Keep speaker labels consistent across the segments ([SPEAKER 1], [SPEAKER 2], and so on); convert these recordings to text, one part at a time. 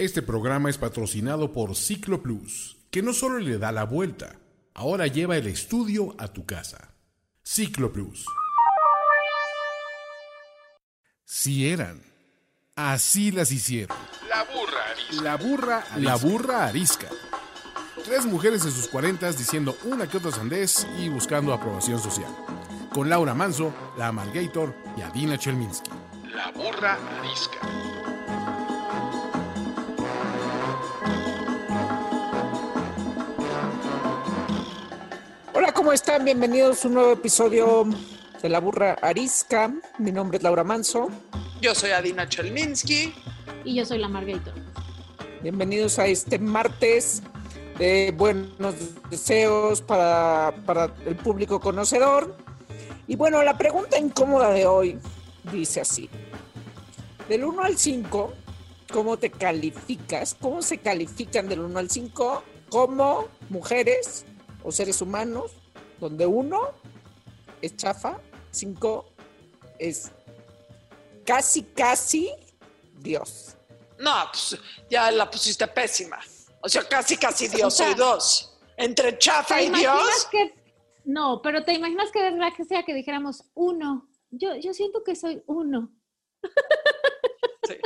[SPEAKER 1] Este programa es patrocinado por Ciclo Plus, que no solo le da la vuelta, ahora lleva el estudio a tu casa. Ciclo Plus. Si eran, así las hicieron.
[SPEAKER 2] La burra arisca.
[SPEAKER 1] La burra, la burra arisca. Tres mujeres en sus cuarentas diciendo una que otra sandez y buscando aprobación social. Con Laura Manso, la Amalgator y Adina Chelminsky.
[SPEAKER 2] La burra arisca.
[SPEAKER 3] ¿Cómo están? Bienvenidos a un nuevo episodio de La Burra Arisca. Mi nombre es Laura Manso.
[SPEAKER 4] Yo soy Adina Chelminsky.
[SPEAKER 5] Y yo soy la Margator.
[SPEAKER 3] Bienvenidos a este martes de buenos deseos para, para el público conocedor. Y bueno, la pregunta incómoda de hoy dice así. Del 1 al 5, ¿cómo te calificas? ¿Cómo se califican del 1 al 5 como mujeres o seres humanos? Donde 1 es chafa, 5 es casi, casi Dios.
[SPEAKER 4] No, pues ya la pusiste pésima. O sea, casi, casi Dios,
[SPEAKER 5] O sea,
[SPEAKER 4] soy dos. Entre chafa
[SPEAKER 5] ¿Te
[SPEAKER 4] y
[SPEAKER 5] imaginas
[SPEAKER 4] Dios.
[SPEAKER 5] que no, pero te imaginas que verdad que sea que dijéramos uno? Yo, yo siento que soy uno.
[SPEAKER 4] Sí.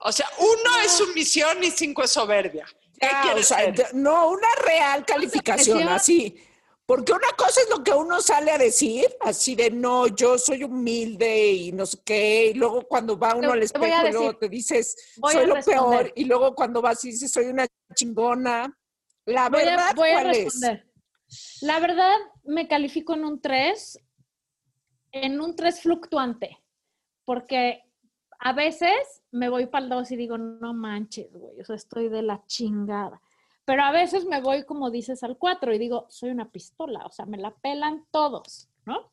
[SPEAKER 4] O sea, uno es sumisión y cinco es soberbia.
[SPEAKER 3] Ya- no, una real calificación, así. Porque una cosa es lo que uno sale a decir, así de no, yo soy humilde y no sé qué, y luego cuando va uno
[SPEAKER 5] Te-
[SPEAKER 3] al
[SPEAKER 5] a
[SPEAKER 3] espejo y luego
[SPEAKER 5] decir,
[SPEAKER 3] te dices, soy
[SPEAKER 5] a
[SPEAKER 3] lo
[SPEAKER 5] responder.
[SPEAKER 3] peor, y luego cuando vas y dices, soy una chingona. La
[SPEAKER 5] Voy
[SPEAKER 3] verdad,
[SPEAKER 5] a, voy a
[SPEAKER 3] ¿cuál es?
[SPEAKER 5] responder. La verdad, me califico en un 3, en un 3 fluctuante, porque a veces me voy para el 2 y digo, no manches, güey, o sea, estoy de la chingada. Pero a veces me voy, como dices, al 4 y digo, soy una pistola, o sea, me la pelan todos, ¿no?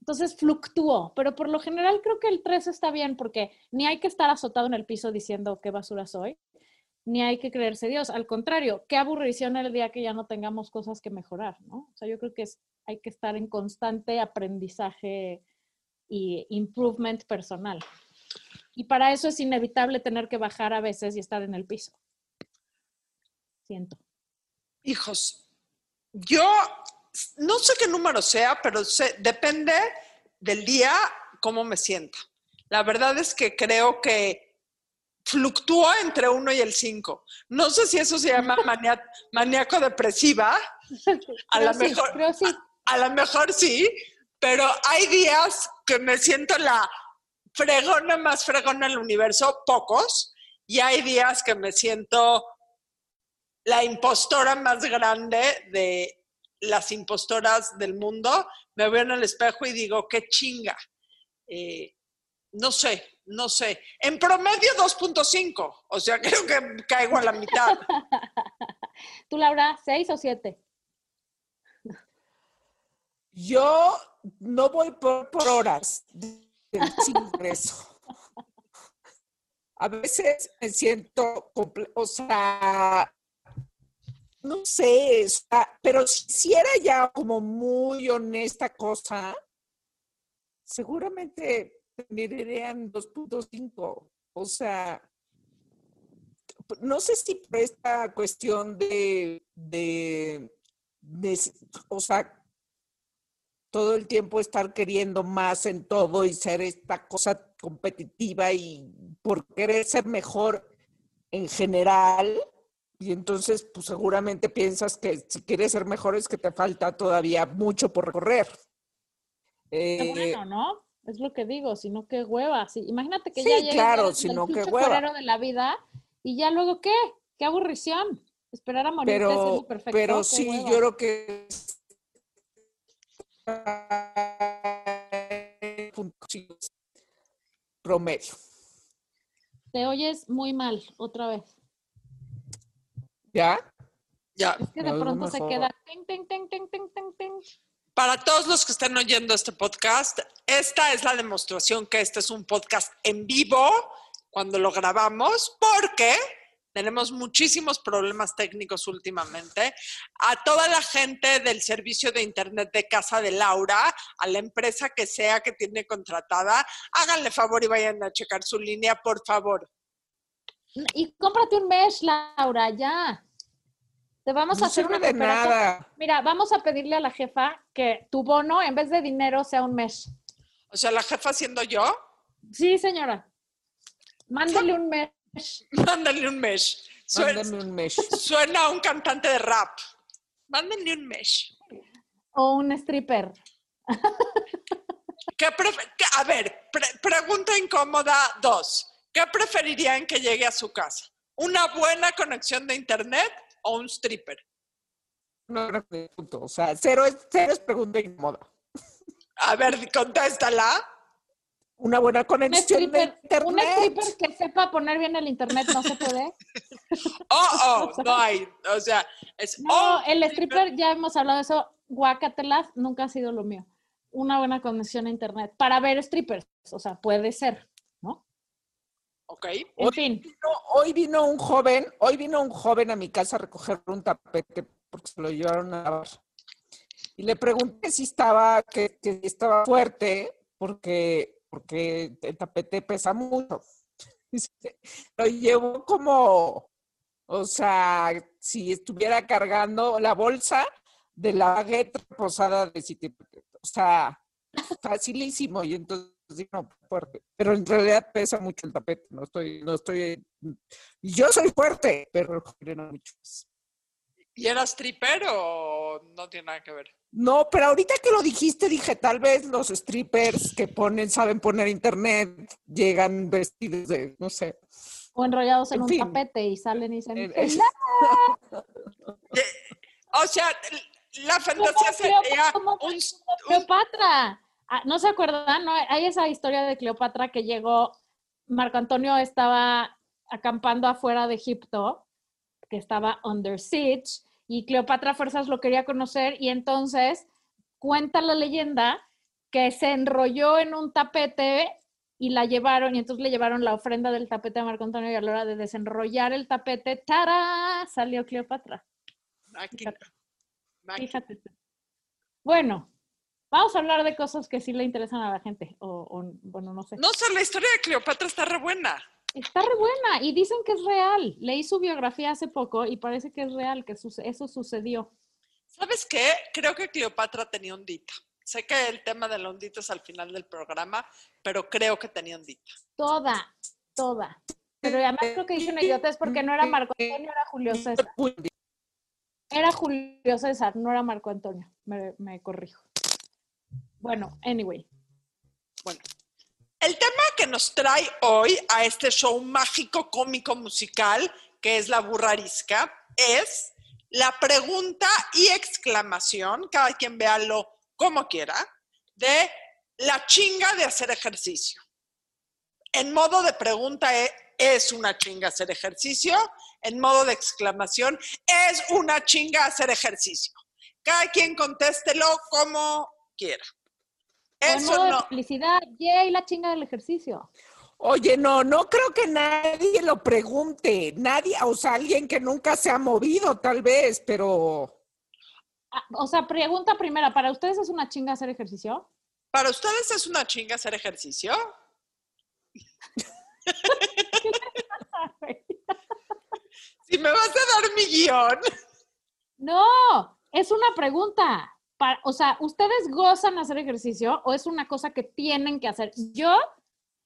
[SPEAKER 5] Entonces fluctúo, pero por lo general creo que el 3 está bien porque ni hay que estar azotado en el piso diciendo qué basura soy, ni hay que creerse Dios. Al contrario, qué aburrición el día que ya no tengamos cosas que mejorar, ¿no? O sea, yo creo que hay que estar en constante aprendizaje y improvement personal. Y para eso es inevitable tener que bajar a veces y estar en el piso. Siento.
[SPEAKER 4] Hijos, yo no sé qué número sea, pero sé- depende del día cómo me sienta. La verdad es que creo que fluctúo entre uno y el cinco. No sé si eso se llama mania- maníaco depresiva, A lo
[SPEAKER 5] sí,
[SPEAKER 4] mejor-
[SPEAKER 5] sí.
[SPEAKER 4] a lo mejor sí, pero hay días que me siento la fregona más fregona del universo, pocos, y hay días que me siento la impostora más grande de las impostoras del mundo. Me veo en el espejo y digo, qué chinga. Eh, no sé, no sé. En promedio 2.5, o sea, creo que caigo a la mitad.
[SPEAKER 5] ¿Tú, Laura, seis o siete?
[SPEAKER 3] Yo no voy por, por horas del ingreso. A veces me siento, o sea, no sé, o sea, pero si hiciera ya como muy honesta cosa, seguramente tendrían 2.5. O sea, no sé si por esta cuestión de, de, o sea, todo el tiempo estar queriendo más en todo y ser esta cosa competitiva y por querer ser mejor en general. Y entonces, pues seguramente piensas que si quieres ser mejor es que te falta todavía mucho por recorrer.
[SPEAKER 5] Qué
[SPEAKER 3] Eh,
[SPEAKER 5] bueno, ¿no? Es lo que digo, sino que hueva. Sí, imagínate que
[SPEAKER 3] Sí,
[SPEAKER 5] ya
[SPEAKER 3] claro, sino que hueva.
[SPEAKER 5] de la vida y ya luego qué? Qué aburrición. Esperar a morir
[SPEAKER 3] pero, sí,
[SPEAKER 5] hueva.
[SPEAKER 3] yo creo que promedio.
[SPEAKER 5] Te oyes muy mal otra vez.
[SPEAKER 3] ¿Ya?
[SPEAKER 4] Ya.
[SPEAKER 5] Es que de pronto se queda ting, ting, ting, ting, ting, ting, ting.
[SPEAKER 4] Para todos los que están oyendo este podcast, esta es la demostración que este es un podcast en vivo cuando lo grabamos, porque tenemos muchísimos problemas técnicos últimamente. A toda la gente del servicio de Internet de Casa de Laura, a la empresa que sea que tiene contratada, háganle favor y vayan a checar su línea, por favor.
[SPEAKER 5] Y cómprate un mesh, Laura, ya. Te vamos a
[SPEAKER 3] No
[SPEAKER 5] hacer
[SPEAKER 3] sirve
[SPEAKER 5] una
[SPEAKER 3] de nada.
[SPEAKER 5] Mira, vamos a pedirle a la jefa que tu bono, en vez de dinero, sea un mesh.
[SPEAKER 4] O sea, la jefa siendo yo,
[SPEAKER 5] Sí, señora. Mándele un mesh.
[SPEAKER 4] mándale un mesh. Suena,
[SPEAKER 3] Mándame un mesh.
[SPEAKER 4] suena a un cantante de rap. Mándenle un mesh.
[SPEAKER 5] O un stripper.
[SPEAKER 4] ¿Qué a ver, pre- pregunta incómoda dos. ¿Qué preferirían que llegue a su casa? ¿Una buena conexión de internet o un stripper?
[SPEAKER 3] No, no, punto. O sea, cero es, cero es pregunta incómoda.
[SPEAKER 4] A ver, contéstala.
[SPEAKER 3] Una buena
[SPEAKER 5] Un
[SPEAKER 3] conexión de
[SPEAKER 5] stripper, un
[SPEAKER 3] internet.
[SPEAKER 5] stripper que sepa poner bien el internet no se puede.
[SPEAKER 4] Oh, oh, no hay. O sea, es
[SPEAKER 5] No,
[SPEAKER 4] oh,
[SPEAKER 5] el stripper, ya hemos hablado de eso, guacatelas, nunca ha sido lo mío. Una buena conexión a internet para ver strippers, o sea, puede ser, ¿no?
[SPEAKER 4] Ok.
[SPEAKER 5] En
[SPEAKER 3] Hoy
[SPEAKER 5] fin,
[SPEAKER 3] vino, hoy vino un joven, hoy vino un joven a mi casa a recoger un tapete porque se lo llevaron a lavar. Y le pregunté si estaba, que, que estaba fuerte, porque, porque el tapete pesa mucho. Lo llevó como, o sea, si estuviera cargando la bolsa de la baguette posada de City. O sea, facilísimo. Y entonces no, fuerte. Pero en realidad pesa mucho el tapete. No estoy, no estoy. Yo soy fuerte, pero era mucho más.
[SPEAKER 4] ¿Y era stripper o no tiene nada que ver?
[SPEAKER 3] No, pero ahorita que lo dijiste, dije, tal vez los strippers que ponen, saben poner internet, llegan vestidos de, no sé.
[SPEAKER 5] o enrollados en
[SPEAKER 3] En
[SPEAKER 5] un
[SPEAKER 3] fin.
[SPEAKER 5] tapete y salen y dicen,
[SPEAKER 3] Eh, eh,
[SPEAKER 4] O sea, la fantasía sería un-
[SPEAKER 5] Cleopatra. Ah, ¿No se acuerdan? No, hay esa historia de Cleopatra que llegó, Marco Antonio estaba acampando afuera de Egipto, que estaba under siege, y Cleopatra fuerzas lo quería conocer, y entonces cuenta la leyenda que se enrolló en un tapete y la llevaron, y entonces le llevaron la ofrenda del tapete a Marco Antonio, y a la hora de desenrollar el tapete, ¡tará! salió Cleopatra. Fíjate. Bueno, vamos a hablar de cosas que sí le interesan a la gente. O, o, bueno, no sé.
[SPEAKER 4] No sé, la historia de Cleopatra está re buena.
[SPEAKER 5] Está re buena y dicen que es real. Leí su biografía hace poco y parece que es real, que eso sucedió.
[SPEAKER 4] ¿Sabes qué? Creo que Cleopatra tenía ondita. Sé que el tema de la ondita es al final del programa, pero creo que tenía ondita.
[SPEAKER 5] Toda, toda. Pero además creo que hice una idiotez porque no era Marco Antonio, era Julio César. Era Julio César, no era Marco Antonio. Me, me corrijo. Bueno, anyway.
[SPEAKER 4] Bueno, el tema que nos trae hoy a este show mágico, cómico, musical, que es la burra arisca, es la pregunta y exclamación, cada quien véalo como quiera, de la chinga de hacer ejercicio. En modo de pregunta e- es una chinga hacer ejercicio, en modo de exclamación es una chinga hacer ejercicio. Cada quien contéstelo como quiera. Eso no.
[SPEAKER 5] felicidad, yay, la chinga del ejercicio.
[SPEAKER 3] Oye, no, no creo que nadie lo pregunte. Nadie, o sea, alguien que nunca se ha movido, tal vez, pero.
[SPEAKER 5] Ah, O sea, pregunta primera, ¿para ustedes es una chinga hacer ejercicio?
[SPEAKER 4] ¿Para ustedes es una chinga hacer ejercicio? Si me vas a dar mi guion.
[SPEAKER 5] No, es una pregunta. O sea, ¿ustedes gozan hacer ejercicio o es una cosa que tienen que hacer? Yo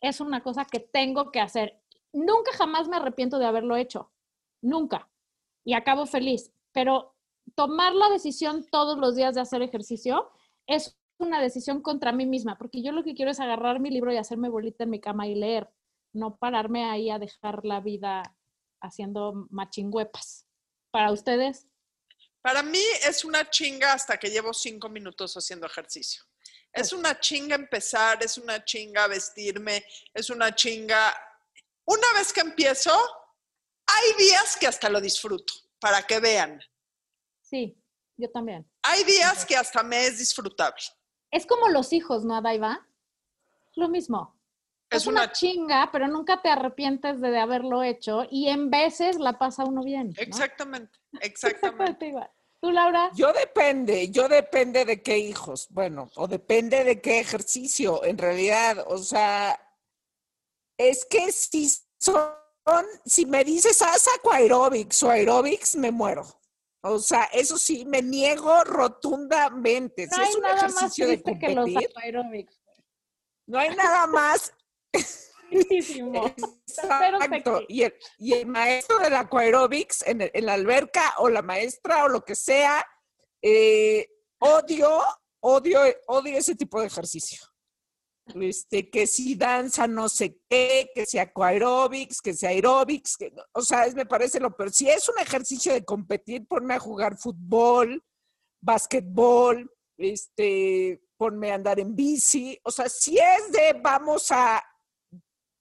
[SPEAKER 5] es una cosa que tengo que hacer. Nunca jamás me arrepiento de haberlo hecho. Nunca. Y acabo feliz. Pero tomar la decisión todos los días de hacer ejercicio es una decisión contra mí misma, porque yo lo que quiero es agarrar mi libro y hacerme bolita en mi cama y leer, no pararme ahí a dejar la vida haciendo machingüepas. Para ustedes,
[SPEAKER 4] Para mí es una chinga hasta que llevo cinco minutos haciendo ejercicio. Es una chinga empezar, es una chinga vestirme, es una chinga... Una vez que empiezo, hay días que hasta lo disfruto, para que vean.
[SPEAKER 5] sí, yo también.
[SPEAKER 4] Hay días que hasta me es disfrutable.
[SPEAKER 5] Es como los hijos, ¿no, Adaiva? Lo mismo. Es,
[SPEAKER 4] Es
[SPEAKER 5] una,
[SPEAKER 4] una-
[SPEAKER 5] chinga, pero nunca te arrepientes de, de haberlo hecho y en veces la pasa uno bien. ¿no?
[SPEAKER 4] Exactamente, exactamente.
[SPEAKER 5] Exactamente igual. ¿Tú, Laura?
[SPEAKER 3] Yo depende, yo depende de qué hijos, bueno, o depende de qué ejercicio, en realidad, o sea, es que si son si me dices haz aquaerobics o aerobics, me muero. O sea, eso sí, me niego rotundamente.
[SPEAKER 5] No
[SPEAKER 3] si
[SPEAKER 5] hay
[SPEAKER 3] es un
[SPEAKER 5] nada más
[SPEAKER 3] ejercicio de
[SPEAKER 5] que los
[SPEAKER 3] competir,
[SPEAKER 5] aerobics.
[SPEAKER 3] no hay nada más Exacto. Y el, y el maestro del aquaerobics en, el- en la alberca o la maestra o lo que sea, eh, odio, odio, odio ese tipo de ejercicio. Este, que si danza no sé qué, que si aquaerobics, que si aerobics, que, o sea, es, me parece lo peor. Si es un ejercicio de competir, ponme a jugar fútbol, básquetbol, este, ponme a andar en bici. O sea, si es de vamos a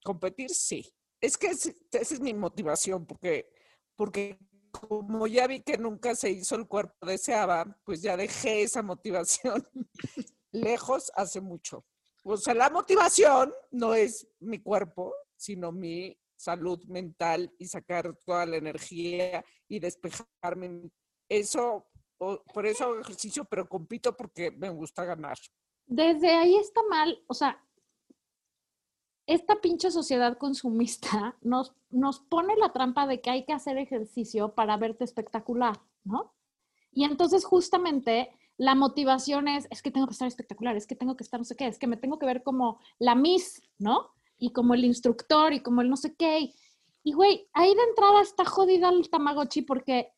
[SPEAKER 3] competir, sí. Es que es- esa es mi motivación, porque, porque como ya vi que nunca se hizo el cuerpo deseaba, pues ya dejé esa motivación lejos hace mucho. O sea, la motivación no es mi cuerpo, sino mi salud mental y sacar toda la energía y despejarme. Eso, por eso hago ejercicio, pero compito porque me gusta ganar.
[SPEAKER 5] Desde ahí está mal, o sea, esta pinche sociedad consumista nos, nos pone la trampa de que hay que hacer ejercicio para verte espectacular, ¿no? Y entonces justamente la motivación es, es que tengo que estar espectacular, es que tengo que estar no sé qué, es que me tengo que ver como la Miss, ¿no? Y como el instructor y como el no sé qué. Y güey, ahí de entrada está jodida el Tamagotchi porque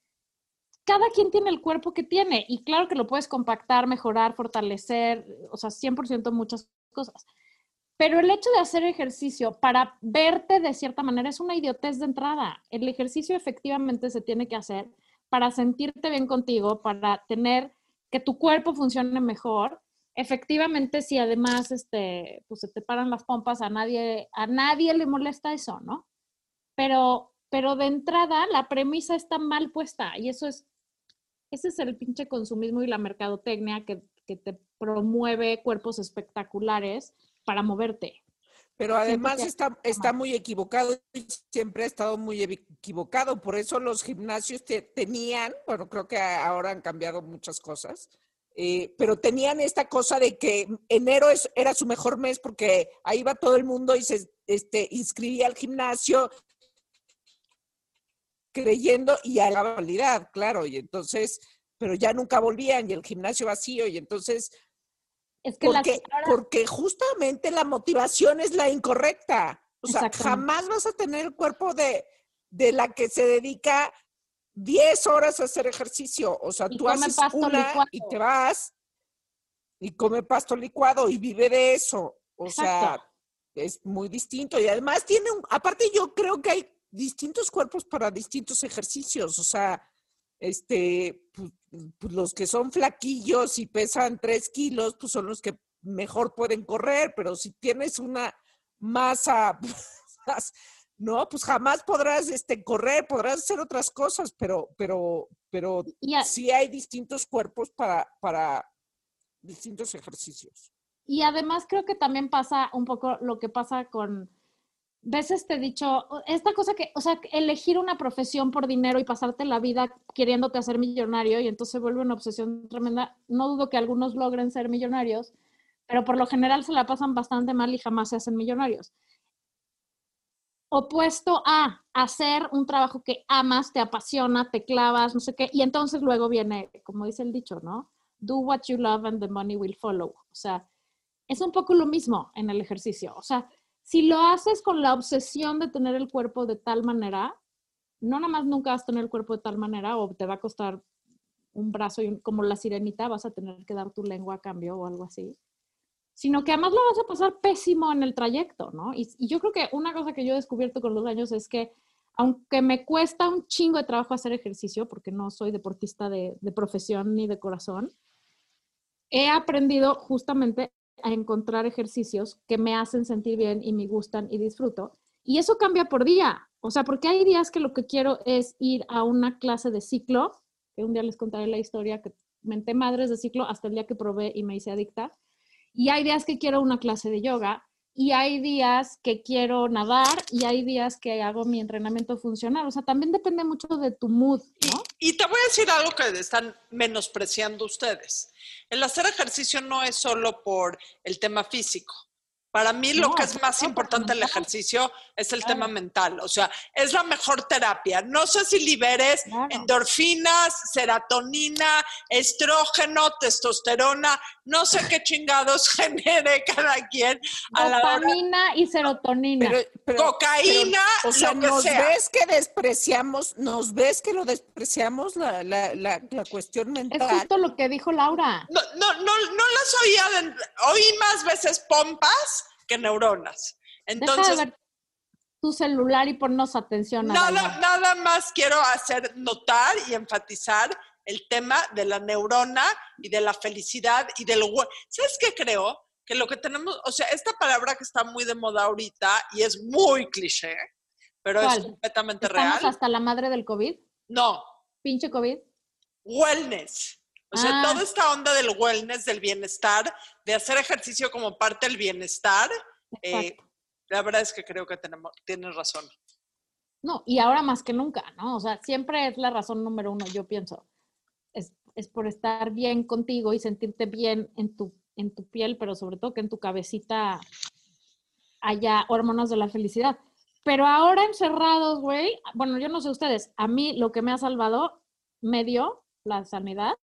[SPEAKER 5] cada quien tiene el cuerpo que tiene y claro que lo puedes compactar, mejorar, fortalecer, o sea, 100% muchas cosas. Pero el hecho de hacer ejercicio para verte de cierta manera es una idiotez de entrada. El ejercicio efectivamente se tiene que hacer para sentirte bien contigo, para tener que tu cuerpo funcione mejor. Efectivamente, si además este, pues se te paran las pompas, a nadie, a nadie le molesta eso, ¿no? Pero, pero de entrada la premisa está mal puesta y eso es, ese es el pinche consumismo y la mercadotecnia que, que te promueve cuerpos espectaculares para moverte.
[SPEAKER 3] Pero además está, está muy equivocado y siempre ha estado muy equivocado. Por eso los gimnasios te- tenían, bueno, creo que ahora han cambiado muchas cosas, eh, pero tenían esta cosa de que enero es, era su mejor mes porque ahí va todo el mundo y se este, inscribía al gimnasio creyendo y a la validad, claro, y entonces, pero ya nunca volvían y el gimnasio vacío y entonces
[SPEAKER 5] Es que
[SPEAKER 3] porque,
[SPEAKER 5] ahora-
[SPEAKER 3] porque justamente la motivación es la incorrecta. O sea, jamás vas a tener el cuerpo de, de la que se dedica 10 horas a hacer ejercicio. O sea,
[SPEAKER 5] Y
[SPEAKER 3] tú haces una
[SPEAKER 5] licuado.
[SPEAKER 3] y te vas y come pasto licuado y vive de eso. O sea, es muy distinto. Y además tiene un, aparte yo creo que hay distintos cuerpos para distintos ejercicios. O sea, este, pues, pues, los que son flaquillos y pesan tres kilos, pues son los que mejor pueden correr, pero si tienes una masa, más, no, pues jamás podrás este, correr, podrás hacer otras cosas, pero, pero, pero sí hay distintos cuerpos para, para distintos ejercicios.
[SPEAKER 5] y además creo que también pasa un poco lo que pasa con, ves este dicho, esta cosa que, o sea, elegir una profesión por dinero y pasarte la vida queriéndote hacer millonario y entonces se vuelve una obsesión tremenda. No dudo que algunos logren ser millonarios, pero por lo general se la pasan bastante mal y jamás se hacen millonarios. Opuesto a hacer un trabajo que amas, te apasiona, te clavas, no sé qué, y entonces luego viene, como dice el dicho, ¿no? Do what you love and the money will follow. O sea, es un poco lo mismo en el ejercicio. O sea, si lo haces con la obsesión de tener el cuerpo de tal manera, no nada más nunca vas a tener el cuerpo de tal manera o te va a costar un brazo y como la sirenita, vas a tener que dar tu lengua a cambio o algo así, sino que además lo vas a pasar pésimo en el trayecto, ¿no? Y, yo creo que una cosa que yo he descubierto con los años es que aunque me cuesta un chingo de trabajo hacer ejercicio, porque no soy deportista de, de profesión ni de corazón, he aprendido justamente a encontrar ejercicios que me hacen sentir bien y me gustan y disfruto. Y eso cambia por día. O sea, porque hay días que lo que quiero es ir a una clase de ciclo, que un día les contaré la historia que menté madres de ciclo hasta el día que probé y me hice adicta. Y hay días que quiero una clase de yoga y hay días que quiero nadar y hay días que hago mi entrenamiento funcional. O sea, también depende mucho de tu mood, ¿no?
[SPEAKER 4] Y te voy a decir algo que están menospreciando ustedes. El hacer ejercicio no es solo por el tema físico. Para mí lo
[SPEAKER 5] No,
[SPEAKER 4] que es más
[SPEAKER 5] no,
[SPEAKER 4] importante del
[SPEAKER 5] mental.
[SPEAKER 4] ejercicio es el
[SPEAKER 5] Claro.
[SPEAKER 4] tema mental. O sea, es la mejor terapia. No sé si liberes
[SPEAKER 5] Claro.
[SPEAKER 4] endorfinas, serotonina, estrógeno, testosterona, no sé qué chingados genere cada quien.
[SPEAKER 5] Dopamina y serotonina.
[SPEAKER 3] Pero, pero-
[SPEAKER 4] Cocaína,
[SPEAKER 3] pero, o sea,
[SPEAKER 4] lo que
[SPEAKER 3] nos
[SPEAKER 4] sea.
[SPEAKER 3] ves que despreciamos, nos ves que lo despreciamos la, la, la, la cuestión
[SPEAKER 5] es
[SPEAKER 3] mental.
[SPEAKER 5] justo lo que dijo Laura.
[SPEAKER 4] No, no, no, no las oía, de- oí más veces pompas que neuronas.
[SPEAKER 5] Deja
[SPEAKER 4] Entonces,
[SPEAKER 5] de ver tu celular y ponnos atención a
[SPEAKER 4] Nada, nada más quiero hacer notar y enfatizar el tema de la neurona y de la felicidad y del ¿Sabes qué creo? Que lo que tenemos, o sea, esta palabra que está muy de moda ahorita y es muy cliché, pero es
[SPEAKER 5] ¿Cuál?
[SPEAKER 4] completamente
[SPEAKER 5] Estamos
[SPEAKER 4] real.
[SPEAKER 5] hasta la madre del COVID.
[SPEAKER 4] No,
[SPEAKER 5] Pinche COVID.
[SPEAKER 4] wellness. O sea,
[SPEAKER 5] Ah.
[SPEAKER 4] toda esta onda del wellness, del bienestar, de hacer ejercicio como parte del bienestar, eh, la verdad es que creo que tenemos, tienes razón.
[SPEAKER 5] No, y ahora más que nunca, ¿no? O sea, siempre es la razón número uno, yo pienso. Es, es por estar bien contigo y sentirte bien en tu, en tu piel, pero sobre todo que en tu cabecita haya hormonas de la felicidad. Pero ahora encerrados, güey, bueno, yo no sé ustedes, a mí lo que me ha salvado, me dio la sanidad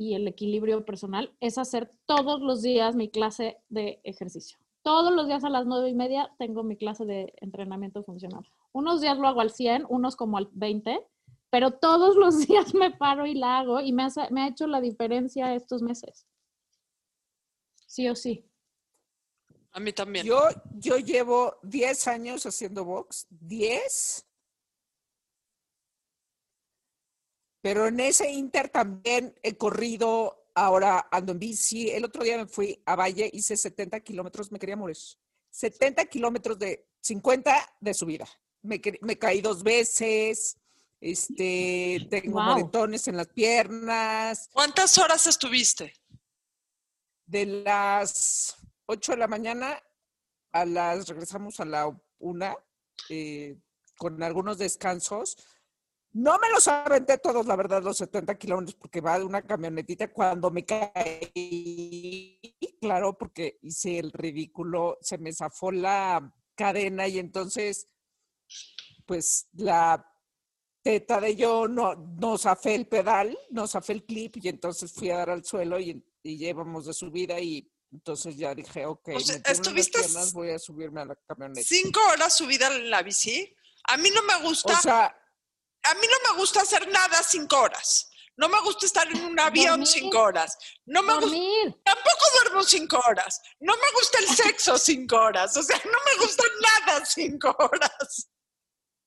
[SPEAKER 5] y el equilibrio personal, es hacer todos los días mi clase de ejercicio. Todos los días a las nueve y media tengo mi clase de entrenamiento funcional. Unos días lo hago al 100, unos como al 20, pero todos los días me paro y la hago y me, hace- me ha hecho la diferencia estos meses. Sí o sí.
[SPEAKER 4] A mí también.
[SPEAKER 3] Yo, yo llevo 10 años haciendo box, 10. Pero en ese inter también he corrido, ahora ando en bici. El otro día me fui a Valle, hice 70 kilómetros, me quería morir. 70 kilómetros de 50 de subida. Me, me caí dos veces, este, tengo
[SPEAKER 5] Guau.
[SPEAKER 3] moretones en las piernas.
[SPEAKER 4] ¿Cuántas horas estuviste?
[SPEAKER 3] de las 8 de la mañana a las, regresamos a la una, eh, con algunos descansos. No me los aventé todos, la verdad, los 70 kilómetros, porque va de una camionetita. Cuando me caí, claro, porque hice el ridículo, se me zafó la cadena y entonces, pues la teta de yo no, no zafé el pedal, no zafé el clip y entonces fui a dar al suelo y, y llevamos de subida y entonces ya dije, ok,
[SPEAKER 4] O sea,
[SPEAKER 3] me tiemblan las
[SPEAKER 4] ¿estuviste
[SPEAKER 3] piernas, voy a subirme a la camioneta.
[SPEAKER 4] ¿Cinco horas subida en la bici? A mí no me gusta,
[SPEAKER 3] O sea,
[SPEAKER 4] a mí no me gusta hacer nada cinco horas. No me gusta estar en un avión
[SPEAKER 5] Dormir.
[SPEAKER 4] cinco horas. No me gusta,
[SPEAKER 5] Dormir.
[SPEAKER 4] tampoco duermo cinco horas. No me gusta el sexo cinco horas. O sea, no me gusta nada cinco horas.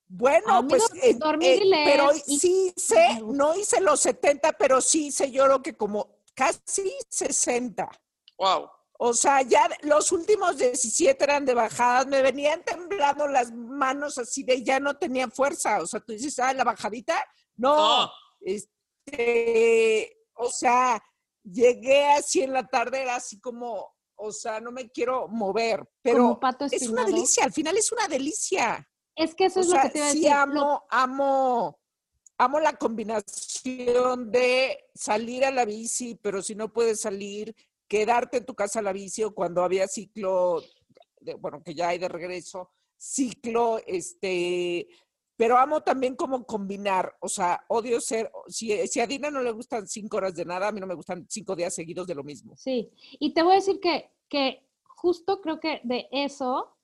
[SPEAKER 3] Bueno, pues,
[SPEAKER 5] dor-
[SPEAKER 3] eh,
[SPEAKER 5] dormir y
[SPEAKER 3] eh, pero
[SPEAKER 5] leer
[SPEAKER 3] sí hice, no hice los 70, pero sí hice yo lo que como casi 60.
[SPEAKER 4] Wow.
[SPEAKER 3] O sea, ya los últimos 17 eran de bajadas, me venían temblando las manos así de ya no tenía fuerza. O sea, tú dices, ah, la bajadita. No,
[SPEAKER 4] No.
[SPEAKER 3] este, o sea, llegué así en la tarde, era así como, o sea, no me quiero mover, pero
[SPEAKER 5] Como pato
[SPEAKER 3] es una delicia, al final es una delicia.
[SPEAKER 5] Es que eso
[SPEAKER 3] O
[SPEAKER 5] es
[SPEAKER 3] sea,
[SPEAKER 5] lo que te iba a
[SPEAKER 3] sí
[SPEAKER 5] decir.
[SPEAKER 3] Amo, amo, amo la combinación de salir a la bici, pero si no puedes salir, quedarte en tu casa la bici o cuando había ciclo, de- bueno, que ya hay de regreso, ciclo, este, pero amo también como combinar, o sea, odio ser, si, si a Dina no le gustan cinco horas de nada, a mí no me gustan cinco días seguidos de lo mismo.
[SPEAKER 5] Sí, y te voy a decir que, que justo creo que de eso,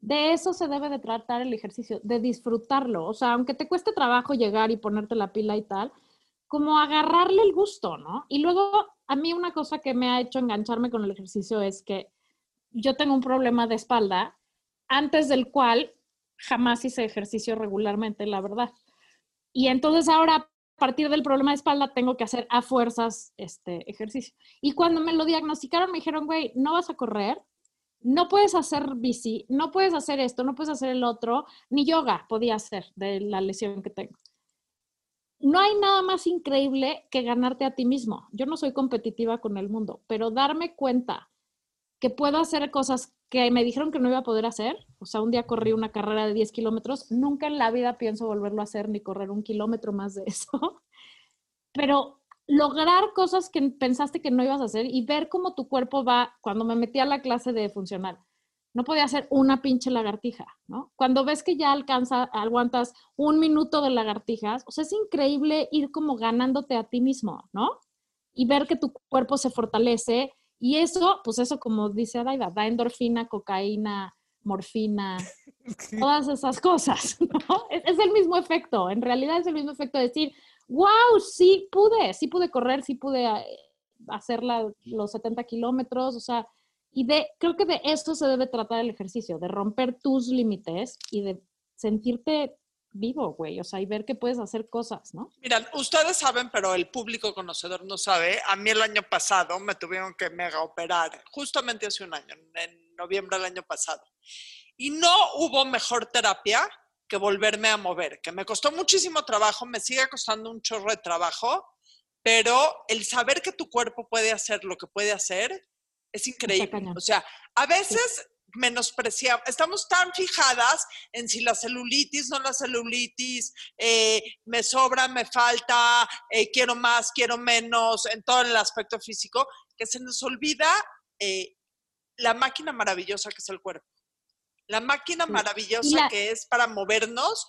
[SPEAKER 5] de eso se debe de tratar el ejercicio, de disfrutarlo. O sea, aunque te cueste trabajo llegar y ponerte la pila y tal, como agarrarle el gusto, ¿no? Y luego, a mí una cosa que me ha hecho engancharme con el ejercicio es que yo tengo un problema de espalda, antes del cual jamás hice ejercicio regularmente, la verdad. Y entonces ahora, a partir del problema de espalda, tengo que hacer a fuerzas este ejercicio. Y cuando me lo diagnosticaron, me dijeron, güey, no vas a correr, no puedes hacer bici, no puedes hacer esto, no puedes hacer el otro, ni yoga podía hacer de la lesión que tengo. No hay nada más increíble que ganarte a ti mismo. Yo no soy competitiva con el mundo, pero darme cuenta que puedo hacer cosas que me dijeron que no iba a poder hacer. O sea, un día corrí una carrera de 10 kilómetros. Nunca en la vida pienso volverlo a hacer ni correr un kilómetro más de eso. Pero lograr cosas que pensaste que no ibas a hacer y ver cómo tu cuerpo va, cuando me metí a la clase de funcional, no podía hacer una pinche lagartija, ¿no? Cuando ves que ya alcanza, aguantas un minuto de lagartijas, o sea, es increíble ir como ganándote a ti mismo, ¿no? Y ver que tu cuerpo se fortalece y eso, pues eso como dice Adaida, da endorfina, cocaína, morfina, todas esas cosas, ¿no? Es, es, el mismo efecto, en realidad es el mismo efecto de decir, wow, sí pude, sí pude correr, sí pude eh, hacer la, los 70 kilómetros, o sea, y de, creo que de esto se debe tratar el ejercicio, de romper tus límites y de sentirte vivo, güey, o sea, y ver que puedes hacer cosas, ¿no?
[SPEAKER 4] Miran, ustedes saben, pero el público conocedor no sabe. A mí el año pasado me tuvieron que mega operar, justamente hace un año, en noviembre del año pasado. Y no hubo mejor terapia que volverme a mover, que me costó muchísimo trabajo, me sigue costando un chorro de trabajo, pero el saber que tu cuerpo puede hacer lo que puede hacer es increíble. O sea, a veces menospreciamos, estamos tan fijadas en si la celulitis, no la celulitis, eh, me sobra, me falta, eh, quiero más, quiero menos, en todo el aspecto físico, que se nos olvida eh, la máquina maravillosa que es el cuerpo la máquina maravillosa que es para movernos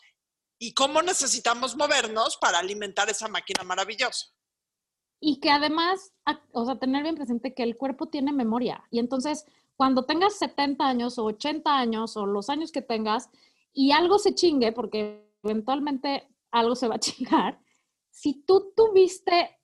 [SPEAKER 4] y cómo necesitamos movernos para alimentar esa máquina maravillosa.
[SPEAKER 5] Y que además, o sea, tener bien presente que el cuerpo tiene memoria. Y entonces, cuando tengas 70 años o 80 años o los años que tengas y algo se chingue, porque eventualmente algo se va a chingar, si tú tuviste,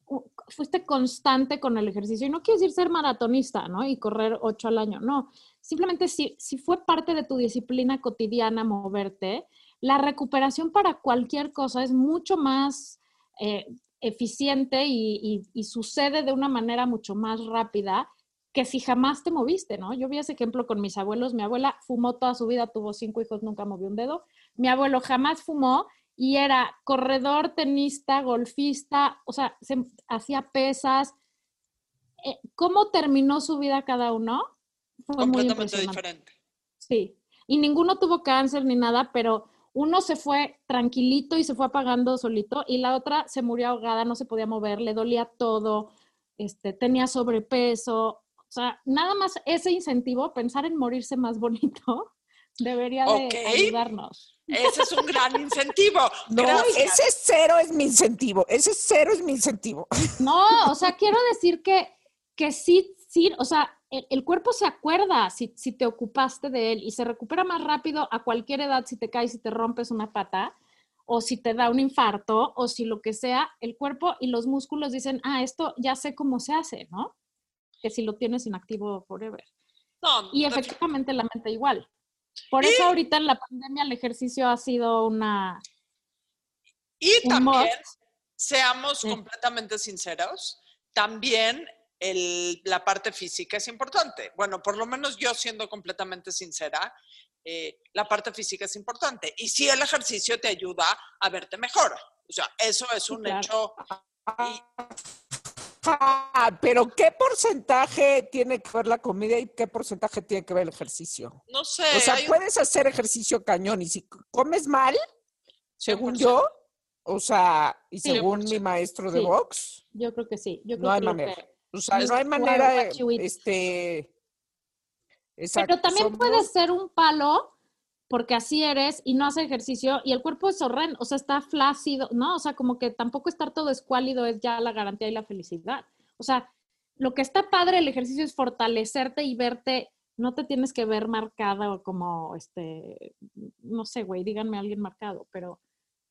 [SPEAKER 5] fuiste constante con el ejercicio, y no quiero decir ser maratonista, ¿no? Y correr 8 al año, no, simplemente si, si fue parte de tu disciplina cotidiana moverte, la recuperación para cualquier cosa es mucho más eh, eficiente y, y, sucede de una manera mucho más rápida que si jamás te moviste, ¿no? Yo vi ese ejemplo con mis abuelos. Mi abuela fumó toda su vida, tuvo cinco hijos, nunca movió un dedo. Mi abuelo jamás fumó y era corredor, tenista, golfista, o sea, se, hacía pesas. Eh, ¿Cómo terminó su vida cada uno?
[SPEAKER 4] completamente diferente.
[SPEAKER 5] Sí, y ninguno tuvo cáncer ni nada, pero uno se fue tranquilito y se fue apagando solito y la otra se murió ahogada, no se podía mover, le dolía todo, este, tenía sobrepeso. O sea, nada más ese incentivo, pensar en morirse más bonito, debería de ayudarnos.
[SPEAKER 4] Ese es un gran incentivo.
[SPEAKER 3] No, ese cero es mi incentivo. Ese cero es mi incentivo.
[SPEAKER 5] No, o sea, quiero decir que, que sí, sí, o sea, el, cuerpo se acuerda si, te ocupaste de él y se recupera más rápido a cualquier edad si te caes y te rompes una pata o si te da un infarto o si lo que sea, el cuerpo y los músculos dicen, ah, esto ya sé cómo se hace, ¿no? Que si lo tienes inactivo forever. y efectivamente la mente igual. Por eso ahorita en la pandemia el ejercicio ha sido una...
[SPEAKER 4] Y también, seamos completamente sinceros, también la parte física es importante. Bueno, por lo menos yo siendo completamente sincera, eh, la parte física es importante. Y si el ejercicio te ayuda a verte mejor. O sea, eso es un hecho.
[SPEAKER 3] Ah, pero ¿qué porcentaje tiene que ver la comida y qué porcentaje tiene que ver el ejercicio?
[SPEAKER 4] No sé.
[SPEAKER 3] O sea, puedes hacer ejercicio cañón y si comes mal, según yo, o sea, y según mi maestro de box.
[SPEAKER 5] Yo creo que sí. Yo
[SPEAKER 3] creo no hay manera. O sea, no hay manera de, este...
[SPEAKER 5] Pero también puede ser un palo porque así eres y no hace ejercicio y el cuerpo es horrendo, o sea, está flácido, ¿no? O sea, como que tampoco estar todo escuálido es ya la garantía y la felicidad. O sea, lo que está padre el ejercicio es fortalecerte y verte, no te tienes que ver marcada o como, este, no sé, güey, díganme a alguien marcado, pero